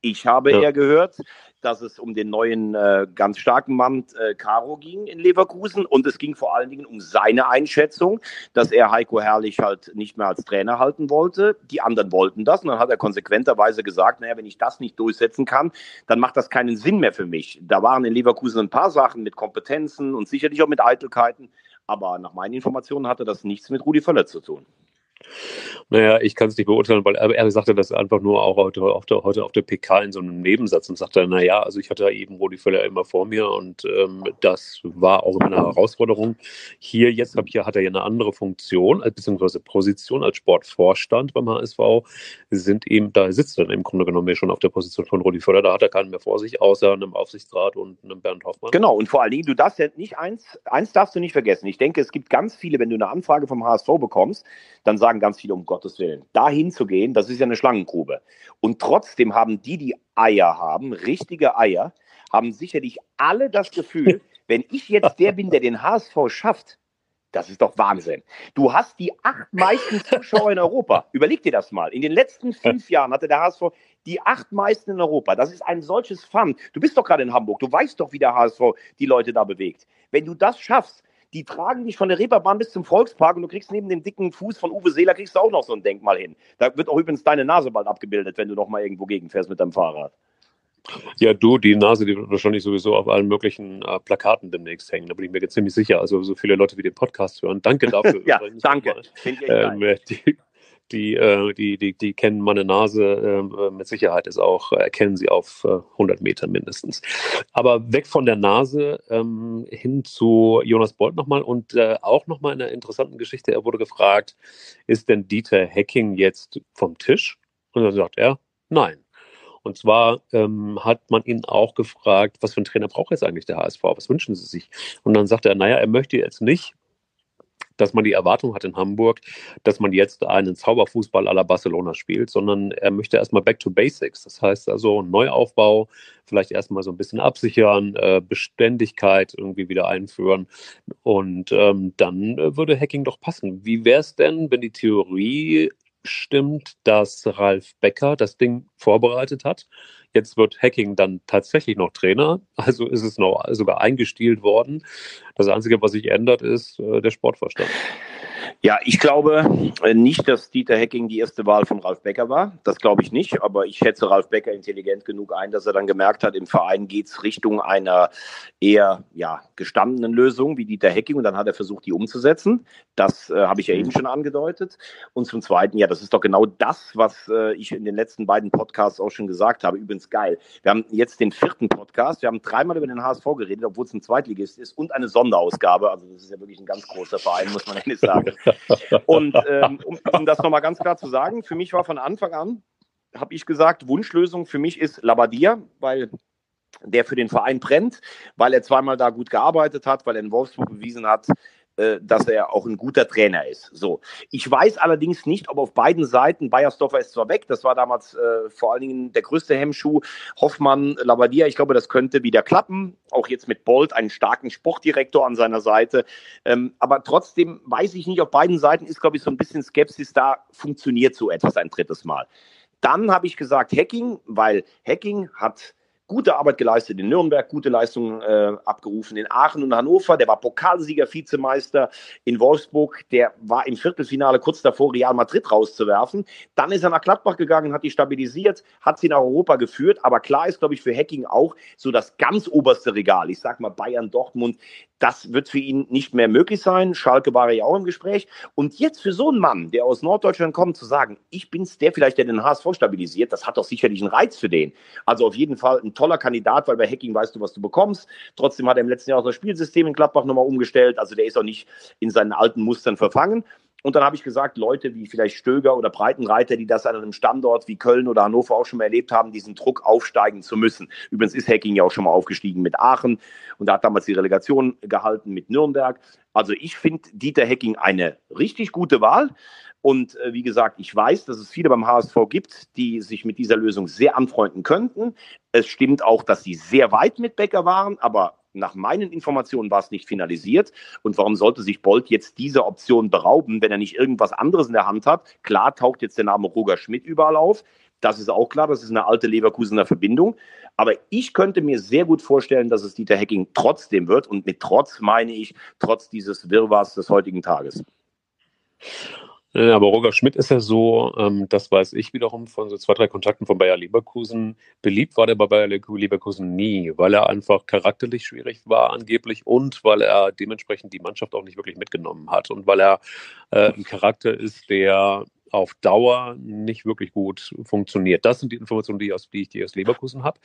Ich habe ja. eher gehört, dass es um den neuen äh, ganz starken Mann äh, Caro ging in Leverkusen und es ging vor allen Dingen um seine Einschätzung, dass er Heiko Herrlich halt nicht mehr als Trainer halten wollte. Die anderen wollten das und dann hat er konsequenterweise gesagt, naja, wenn ich das nicht durchsetzen kann, dann macht das keinen Sinn mehr für mich. Da waren in Leverkusen ein paar Sachen mit Kompetenzen und sicherlich auch mit Eitelkeiten, aber nach meinen Informationen hatte das nichts mit Rudi Völler zu tun. Naja, ich kann es nicht beurteilen, weil er, sagte das einfach nur auch heute auf, der, heute auf der PK in so einem Nebensatz und sagte, naja, also ich hatte eben Rudi Völler immer vor mir und ähm, das war auch eine Herausforderung. Hier jetzt hab hat er ja eine andere Funktion, äh, beziehungsweise Position als Sportvorstand beim HSV, sind eben, da sitzt er dann im Grunde genommen schon auf der Position von Rudi Völler, da hat er keinen mehr vor sich, außer einem Aufsichtsrat und einem Bernd Hoffmann. Genau, und vor allen Dingen, du darfst ja nicht eins, eins darfst du nicht vergessen. Ich denke, es gibt ganz viele, wenn du eine Anfrage vom HSV bekommst, dann sagen ganz viele, um Gottes Willen, dahin zu gehen, das ist ja eine Schlangengrube. Und trotzdem haben die, die Eier haben, richtige Eier, haben sicherlich alle das Gefühl, wenn ich jetzt der bin, der den HSV schafft, Das ist doch Wahnsinn. Du hast die acht meisten Zuschauer in Europa. Überleg dir das mal. In den letzten fünf Jahren hatte der HSV die acht meisten in Europa. Das ist ein solches Fun. Du bist doch gerade in Hamburg. Du weißt doch, wie der HSV die Leute da bewegt. Wenn du das schaffst, die tragen dich von der Reeperbahn bis zum Volkspark und du kriegst neben dem dicken Fuß von Uwe Seeler kriegst du auch noch so ein Denkmal hin. Da wird auch übrigens deine Nase bald abgebildet, wenn du noch mal irgendwo gegenfährst mit deinem Fahrrad. Ja, du, die Nase, die wird wahrscheinlich sowieso auf allen möglichen äh, Plakaten demnächst hängen. Da bin ich mir ziemlich sicher. Also so viele Leute, wie den Podcast hören. Danke dafür. ja, danke. Ähm, die, die, äh, die, die, die kennen meine Nase äh, mit Sicherheit ist auch, erkennen sie auf äh, 100 Metern mindestens. Aber weg von der Nase ähm, hin zu Jonas Bolt nochmal und äh, auch nochmal in einer interessanten Geschichte. Er wurde gefragt, ist denn Dieter Hacking jetzt vom Tisch? Und dann sagt er, nein. Und zwar ähm, hat man ihn auch gefragt, was für einen Trainer braucht jetzt eigentlich der HSV? Was wünschen Sie sich? Und dann sagte er, naja, er möchte jetzt nicht, dass man die Erwartung hat in Hamburg, dass man jetzt einen Zauberfußball à la Barcelona spielt, sondern er möchte erstmal back to basics. Das heißt also Neuaufbau, vielleicht erstmal so ein bisschen absichern, äh, Beständigkeit irgendwie wieder einführen und ähm, dann äh, würde Hacking doch passen. Wie wäre es denn, wenn die Theorie stimmt, dass Ralf Becker das Ding vorbereitet hat. Jetzt wird Hacking dann tatsächlich noch Trainer, also ist es noch sogar eingestielt worden. Das Einzige, was sich ändert, ist äh, der Sportverstand. Ja, ich glaube äh, nicht, dass Dieter Hecking die erste Wahl von Ralf Becker war. Das glaube ich nicht. Aber ich schätze Ralf Becker intelligent genug ein, dass er dann gemerkt hat, im Verein geht es Richtung einer eher ja, gestandenen Lösung wie Dieter Hecking. Und dann hat er versucht, die umzusetzen. Das äh, habe ich ja eben schon angedeutet. Und zum Zweiten, ja, das ist doch genau das, was äh, ich in den letzten beiden Podcasts auch schon gesagt habe. Übrigens geil. Wir haben jetzt den vierten Podcast. Wir haben dreimal über den HSV geredet, obwohl es ein Zweitligist ist und eine Sonderausgabe. Also das ist ja wirklich ein ganz großer Verein, muss man ehrlich sagen. Und ähm, um, um das nochmal ganz klar zu sagen, für mich war von Anfang an, habe ich gesagt, Wunschlösung für mich ist Labadia, weil der für den Verein brennt, weil er zweimal da gut gearbeitet hat, weil er in Wolfsburg bewiesen hat, dass er auch ein guter Trainer ist. So. Ich weiß allerdings nicht, ob auf beiden Seiten, Bayersdorfer ist zwar weg, das war damals äh, vor allen Dingen der größte Hemmschuh, Hoffmann, Labadia, ich glaube, das könnte wieder klappen, auch jetzt mit Bolt, einen starken Sportdirektor an seiner Seite, ähm, aber trotzdem weiß ich nicht, auf beiden Seiten ist, glaube ich, so ein bisschen Skepsis da, funktioniert so etwas ein drittes Mal. Dann habe ich gesagt Hacking, weil Hacking hat gute Arbeit geleistet in Nürnberg, gute Leistungen äh, abgerufen in Aachen und Hannover. Der war Pokalsieger, Vizemeister in Wolfsburg. Der war im Viertelfinale kurz davor, Real Madrid rauszuwerfen. Dann ist er nach Gladbach gegangen, hat die stabilisiert, hat sie nach Europa geführt. Aber klar ist, glaube ich, für Hacking auch so das ganz oberste Regal. Ich sage mal Bayern, Dortmund. Das wird für ihn nicht mehr möglich sein. Schalke war ja auch im Gespräch. Und jetzt für so einen Mann, der aus Norddeutschland kommt, zu sagen, ich bin's, der vielleicht, der den HSV stabilisiert, das hat doch sicherlich einen Reiz für den. Also auf jeden Fall ein toller Kandidat, weil bei Hacking weißt du, was du bekommst. Trotzdem hat er im letzten Jahr auch das Spielsystem in Gladbach nochmal umgestellt. Also der ist auch nicht in seinen alten Mustern verfangen. Und dann habe ich gesagt, Leute wie vielleicht Stöger oder Breitenreiter, die das an einem Standort wie Köln oder Hannover auch schon mal erlebt haben, diesen Druck aufsteigen zu müssen. Übrigens ist Hacking ja auch schon mal aufgestiegen mit Aachen und hat damals die Relegation gehalten mit Nürnberg. Also ich finde Dieter Hacking eine richtig gute Wahl. Und äh, wie gesagt, ich weiß, dass es viele beim HSV gibt, die sich mit dieser Lösung sehr anfreunden könnten. Es stimmt auch, dass sie sehr weit mit Becker waren, aber nach meinen Informationen war es nicht finalisiert. Und warum sollte sich Bolt jetzt dieser Option berauben, wenn er nicht irgendwas anderes in der Hand hat? Klar taucht jetzt der Name Roger Schmidt überall auf. Das ist auch klar, das ist eine alte Leverkusener Verbindung. Aber ich könnte mir sehr gut vorstellen, dass es Dieter Hecking trotzdem wird. Und mit trotz meine ich trotz dieses Wirrwarrs des heutigen Tages. Aber Roger Schmidt ist ja so, ähm, das weiß ich wiederum von so zwei, drei Kontakten von Bayer Leverkusen. Beliebt war der bei Bayer Leverkusen nie, weil er einfach charakterlich schwierig war angeblich und weil er dementsprechend die Mannschaft auch nicht wirklich mitgenommen hat und weil er äh, ein Charakter ist, der auf Dauer nicht wirklich gut funktioniert. Das sind die Informationen, die, aus, die ich aus Leverkusen habe.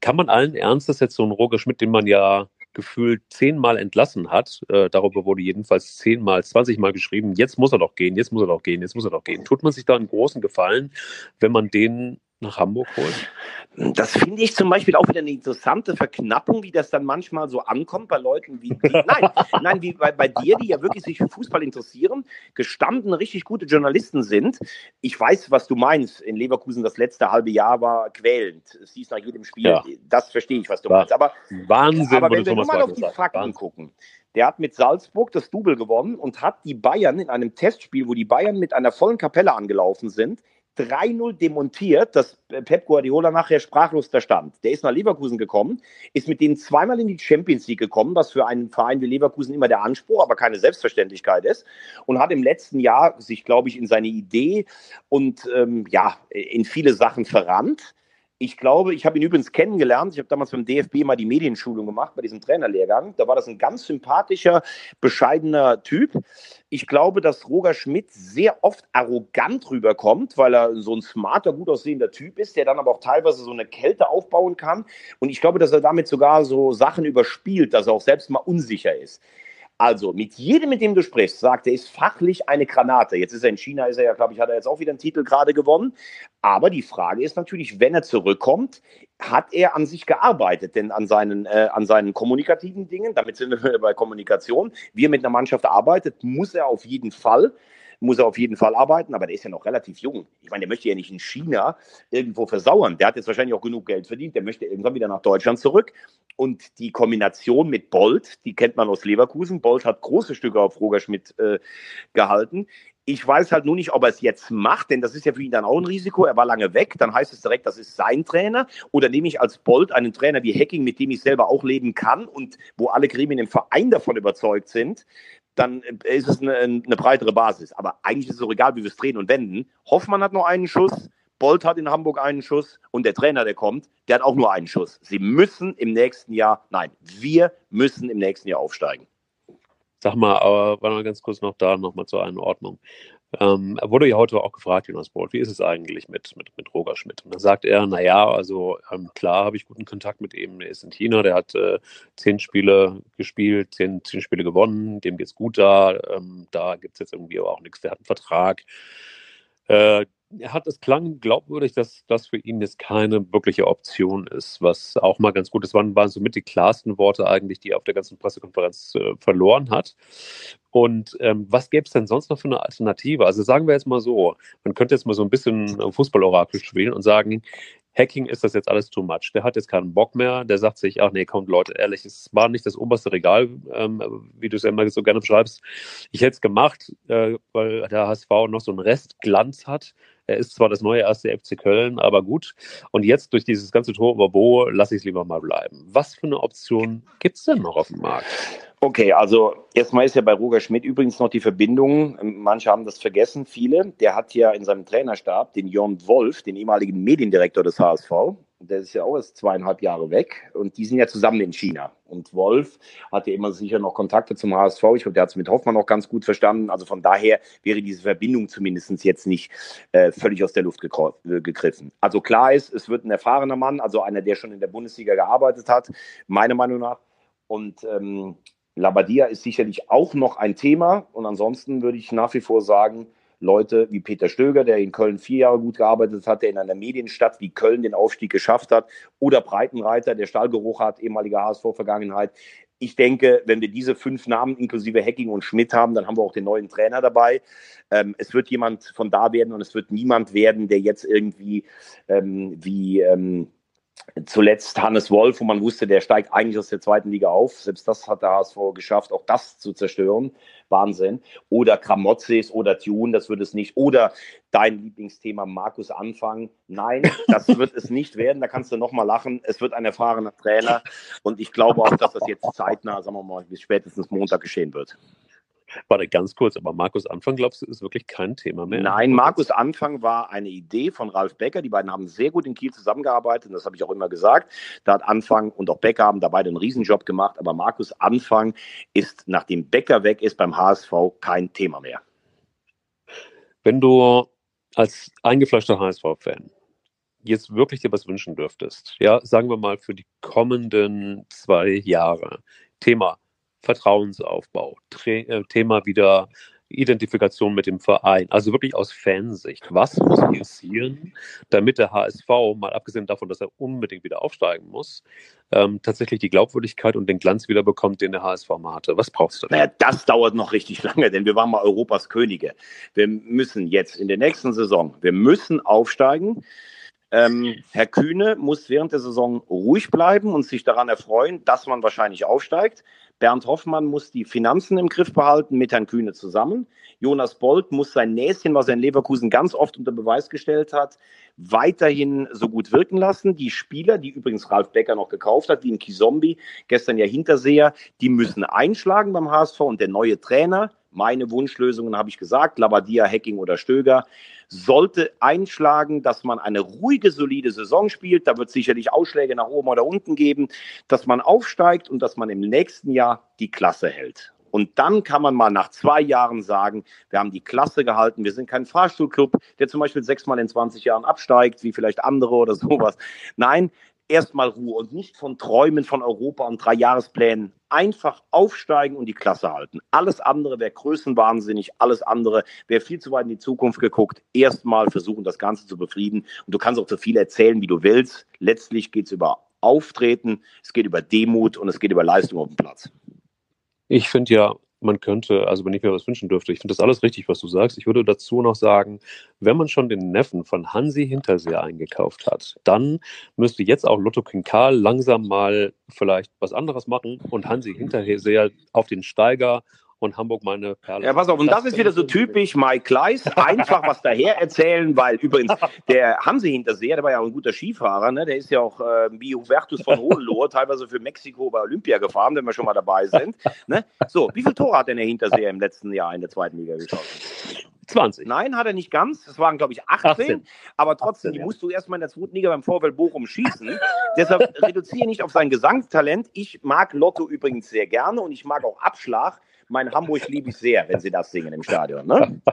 Kann man allen Ernstes jetzt so einen Roger Schmidt, den man ja gefühlt zehnmal entlassen hat. Äh, darüber wurde jedenfalls zehnmal, zwanzigmal geschrieben, jetzt muss er doch gehen, jetzt muss er doch gehen, jetzt muss er doch gehen. Tut man sich da einen großen Gefallen, wenn man den nach Hamburg holen? Das finde ich zum Beispiel auch wieder eine interessante Verknappung, wie das dann manchmal so ankommt bei Leuten wie, wie nein, nein, wie bei, bei dir, die ja wirklich sich für Fußball interessieren, gestanden, richtig gute Journalisten sind. Ich weiß, was du meinst. In Leverkusen das letzte halbe Jahr war quälend. Es hieß nach jedem Spiel, ja. das verstehe ich, was du meinst. Aber, Wahnsinn, aber wenn wir nur mal auf die Fakten Wahnsinn. gucken. Der hat mit Salzburg das Double gewonnen und hat die Bayern in einem Testspiel, wo die Bayern mit einer vollen Kapelle angelaufen sind, 3-0 demontiert, dass Pep Guardiola nachher sprachlos da stand. Der ist nach Leverkusen gekommen, ist mit denen zweimal in die Champions League gekommen, was für einen Verein wie Leverkusen immer der Anspruch, aber keine Selbstverständlichkeit ist. Und hat im letzten Jahr sich, glaube ich, in seine Idee und ähm, ja, in viele Sachen verrannt. Ich glaube, ich habe ihn übrigens kennengelernt. Ich habe damals beim DFB mal die Medienschulung gemacht bei diesem Trainerlehrgang. Da war das ein ganz sympathischer, bescheidener Typ. Ich glaube, dass Roger Schmidt sehr oft arrogant rüberkommt, weil er so ein smarter, gut aussehender Typ ist, der dann aber auch teilweise so eine Kälte aufbauen kann. Und ich glaube, dass er damit sogar so Sachen überspielt, dass er auch selbst mal unsicher ist. Also, mit jedem, mit dem du sprichst, sagt er, ist fachlich eine Granate. Jetzt ist er in China, ist er ja, glaube ich, hat er jetzt auch wieder einen Titel gerade gewonnen. Aber die Frage ist natürlich, wenn er zurückkommt, hat er an sich gearbeitet, denn an seinen, äh, an seinen kommunikativen Dingen, damit sind wir bei Kommunikation, wie er mit einer Mannschaft arbeitet, muss er auf jeden Fall muss er auf jeden Fall arbeiten, aber der ist ja noch relativ jung. Ich meine, der möchte ja nicht in China irgendwo versauern. Der hat jetzt wahrscheinlich auch genug Geld verdient. Der möchte irgendwann wieder nach Deutschland zurück. Und die Kombination mit Bolt, die kennt man aus Leverkusen. Bolt hat große Stücke auf Roger Schmidt äh, gehalten. Ich weiß halt nur nicht, ob er es jetzt macht, denn das ist ja für ihn dann auch ein Risiko. Er war lange weg, dann heißt es direkt, das ist sein Trainer. Oder nehme ich als Bolt einen Trainer wie Hacking, mit dem ich selber auch leben kann und wo alle Gremien im Verein davon überzeugt sind, dann ist es eine, eine breitere Basis. Aber eigentlich ist es so egal, wie wir es drehen und wenden. Hoffmann hat noch einen Schuss, Bolt hat in Hamburg einen Schuss und der Trainer, der kommt, der hat auch nur einen Schuss. Sie müssen im nächsten Jahr, nein, wir müssen im nächsten Jahr aufsteigen. Sag mal, aber war noch ganz kurz noch da, nochmal zur Einordnung. Ähm, er wurde ja heute auch gefragt, Jonas Bolt, wie ist es eigentlich mit, mit, mit Roger Schmidt? Und dann sagt er, naja, also ähm, klar habe ich guten Kontakt mit ihm, er ist in China, der hat äh, zehn Spiele gespielt, zehn, zehn Spiele gewonnen, dem geht es gut da, ähm, da gibt es jetzt irgendwie auch nichts, der hat einen Vertrag. Äh, er hat es klang glaubwürdig, dass das für ihn jetzt keine wirkliche Option ist, was auch mal ganz gut ist. Waren, waren somit die klarsten Worte eigentlich, die er auf der ganzen Pressekonferenz äh, verloren hat. Und ähm, was gäbe es denn sonst noch für eine Alternative? Also sagen wir jetzt mal so, man könnte jetzt mal so ein bisschen Fußballorakel spielen und sagen, Hacking ist das jetzt alles too much. Der hat jetzt keinen Bock mehr. Der sagt sich, ach nee, kommt Leute, ehrlich, es war nicht das oberste Regal, ähm, wie du es ja immer so gerne beschreibst. Ich hätte es gemacht, äh, weil der HSV noch so einen Restglanz hat. Er ist zwar das neue erste FC Köln, aber gut. Und jetzt durch dieses ganze Tor über Bo lasse ich es lieber mal bleiben. Was für eine Option gibt es denn noch auf dem Markt? Okay, also erstmal ist ja bei Roger Schmidt übrigens noch die Verbindung, manche haben das vergessen, viele. Der hat ja in seinem Trainerstab den Jon Wolf, den ehemaligen Mediendirektor des HSV. Der ist ja auch erst zweieinhalb Jahre weg und die sind ja zusammen in China. Und Wolf hat ja immer sicher noch Kontakte zum HSV. Ich glaube, der hat es mit Hoffmann auch ganz gut verstanden. Also von daher wäre diese Verbindung zumindest jetzt nicht äh, völlig aus der Luft äh, gegriffen. Also klar ist, es wird ein erfahrener Mann, also einer, der schon in der Bundesliga gearbeitet hat, meiner Meinung nach. Und ähm, Labadia ist sicherlich auch noch ein Thema. Und ansonsten würde ich nach wie vor sagen, Leute wie Peter Stöger, der in Köln vier Jahre gut gearbeitet hat, der in einer Medienstadt wie Köln den Aufstieg geschafft hat, oder Breitenreiter, der Stahlgeruch hat, ehemaliger HSV-Vergangenheit. Ich denke, wenn wir diese fünf Namen inklusive Hacking und Schmidt haben, dann haben wir auch den neuen Trainer dabei. Ähm, es wird jemand von da werden und es wird niemand werden, der jetzt irgendwie ähm, wie ähm, Zuletzt Hannes Wolf, wo man wusste, der steigt eigentlich aus der zweiten Liga auf. Selbst das hat der HSV geschafft, auch das zu zerstören. Wahnsinn. Oder Kramotzes oder Tune, das wird es nicht. Oder dein Lieblingsthema Markus Anfang. Nein, das wird es nicht werden. Da kannst du nochmal lachen. Es wird ein erfahrener Trainer. Und ich glaube auch, dass das jetzt zeitnah, sagen wir mal, bis spätestens Montag geschehen wird. Warte, ganz kurz, aber Markus Anfang, glaubst du, ist wirklich kein Thema mehr? Nein, Markus Anfang war eine Idee von Ralf Becker. Die beiden haben sehr gut in Kiel zusammengearbeitet, und das habe ich auch immer gesagt. Da hat Anfang und auch Becker haben da beide einen Riesenjob gemacht, aber Markus Anfang ist, nachdem Becker weg ist, beim HSV kein Thema mehr. Wenn du als eingefleischter HSV-Fan jetzt wirklich dir was wünschen dürftest, ja, sagen wir mal für die kommenden zwei Jahre, Thema Vertrauensaufbau, Tra äh, Thema wieder Identifikation mit dem Verein, also wirklich aus Fansicht. Was muss passieren, damit der HSV, mal abgesehen davon, dass er unbedingt wieder aufsteigen muss, ähm, tatsächlich die Glaubwürdigkeit und den Glanz wieder bekommt, den der HSV mal hatte? Was brauchst du? Naja, das dauert noch richtig lange, denn wir waren mal Europas Könige. Wir müssen jetzt in der nächsten Saison, wir müssen aufsteigen. Ähm, Herr Kühne muss während der Saison ruhig bleiben und sich daran erfreuen, dass man wahrscheinlich aufsteigt. Bernd Hoffmann muss die Finanzen im Griff behalten mit Herrn Kühne zusammen. Jonas Bolt muss sein Näschen, was er in Leverkusen ganz oft unter Beweis gestellt hat, weiterhin so gut wirken lassen. Die Spieler, die übrigens Ralf Becker noch gekauft hat, wie ein Kizombi, gestern ja Hinterseher, die müssen einschlagen beim HSV und der neue Trainer, meine Wunschlösungen habe ich gesagt, Labadia, Hacking oder Stöger, sollte einschlagen, dass man eine ruhige, solide Saison spielt. Da wird es sicherlich Ausschläge nach oben oder unten geben, dass man aufsteigt und dass man im nächsten Jahr die Klasse hält. Und dann kann man mal nach zwei Jahren sagen, wir haben die Klasse gehalten, wir sind kein Fahrstuhlclub, der zum Beispiel sechsmal in 20 Jahren absteigt, wie vielleicht andere oder sowas. Nein, erstmal Ruhe und nicht von Träumen von Europa und drei Jahresplänen. Einfach aufsteigen und die Klasse halten. Alles andere wäre größenwahnsinnig, alles andere wäre viel zu weit in die Zukunft geguckt. Erstmal versuchen, das Ganze zu befrieden. Und du kannst auch so viel erzählen, wie du willst. Letztlich geht es über Auftreten, es geht über Demut und es geht über Leistung auf dem Platz. Ich finde ja, man könnte, also wenn ich mir was wünschen dürfte, ich finde das alles richtig, was du sagst. Ich würde dazu noch sagen, wenn man schon den Neffen von Hansi Hinterseer eingekauft hat, dann müsste jetzt auch Lotto King Karl langsam mal vielleicht was anderes machen und Hansi Hinterseer auf den Steiger und Hamburg meine Perle. Ja, pass auf, und das, das ist wieder so typisch Mike Kleiss, einfach was daher erzählen, weil übrigens der Hansi Hinterseher, der war ja auch ein guter Skifahrer, ne? der ist ja auch äh, wie Hubertus von Hohenlohe teilweise für Mexiko bei Olympia gefahren, wenn wir schon mal dabei sind. Ne? So, wie viel Tore hat denn der Hinterseher im letzten Jahr in der zweiten Liga geschossen? 20. Nein, hat er nicht ganz. Es waren, glaube ich, 18. 18. Aber trotzdem, 18, die musst du erstmal in der zweiten Liga beim Vorfeld Bochum schießen. Deshalb reduziere nicht auf sein Gesangstalent. Ich mag Lotto übrigens sehr gerne und ich mag auch Abschlag mein Hamburg liebe ich sehr, wenn sie das singen im Stadion. Ne?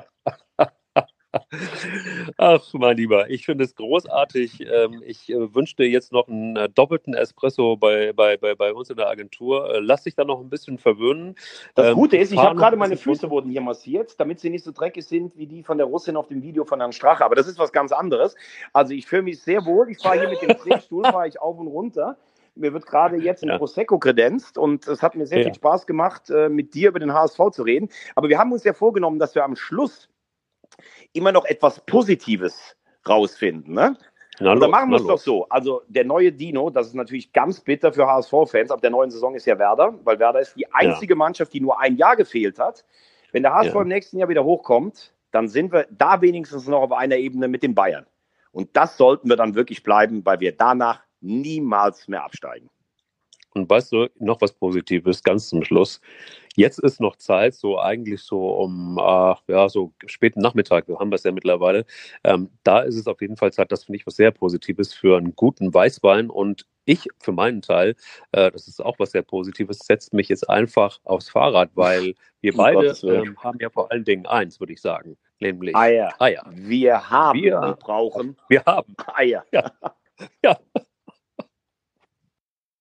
Ach, mein Lieber, ich finde es großartig. Ähm, ich äh, wünsche dir jetzt noch einen äh, doppelten Espresso bei, bei, bei, bei uns in der Agentur. Äh, lass dich da noch ein bisschen verwöhnen. Das ähm, Gute ist, ich habe gerade meine Füße wurden hier massiert, damit sie nicht so dreckig sind wie die von der Russin auf dem Video von Herrn Strache. Aber das ist was ganz anderes. Also ich fühle mich sehr wohl. Ich fahre hier mit dem Drehstuhl, fahre ich auf und runter. Mir wird gerade jetzt ein ja. Prosecco kredenzt und es hat mir sehr ja. viel Spaß gemacht, äh, mit dir über den HSV zu reden. Aber wir haben uns ja vorgenommen, dass wir am Schluss immer noch etwas Positives rausfinden. Ne? Na, und dann machen wir es doch so. Also der neue Dino, das ist natürlich ganz bitter für HSV-Fans. Ab der neuen Saison ist ja Werder, weil Werder ist die einzige ja. Mannschaft, die nur ein Jahr gefehlt hat. Wenn der HSV ja. im nächsten Jahr wieder hochkommt, dann sind wir da wenigstens noch auf einer Ebene mit den Bayern. Und das sollten wir dann wirklich bleiben, weil wir danach niemals mehr absteigen. Und weißt du, noch was Positives, ganz zum Schluss. Jetzt ist noch Zeit, so eigentlich so um äh, ja, so späten Nachmittag, wir haben das ja mittlerweile. Ähm, da ist es auf jeden Fall Zeit, das finde ich was sehr Positives für einen guten Weißwein. Und ich für meinen Teil, äh, das ist auch was sehr Positives, setzt mich jetzt einfach aufs Fahrrad, weil wir um beide ähm, haben ja vor allen Dingen eins, würde ich sagen, nämlich Eier. Eier. Wir haben, wir brauchen. Wir haben Eier. Ja. ja.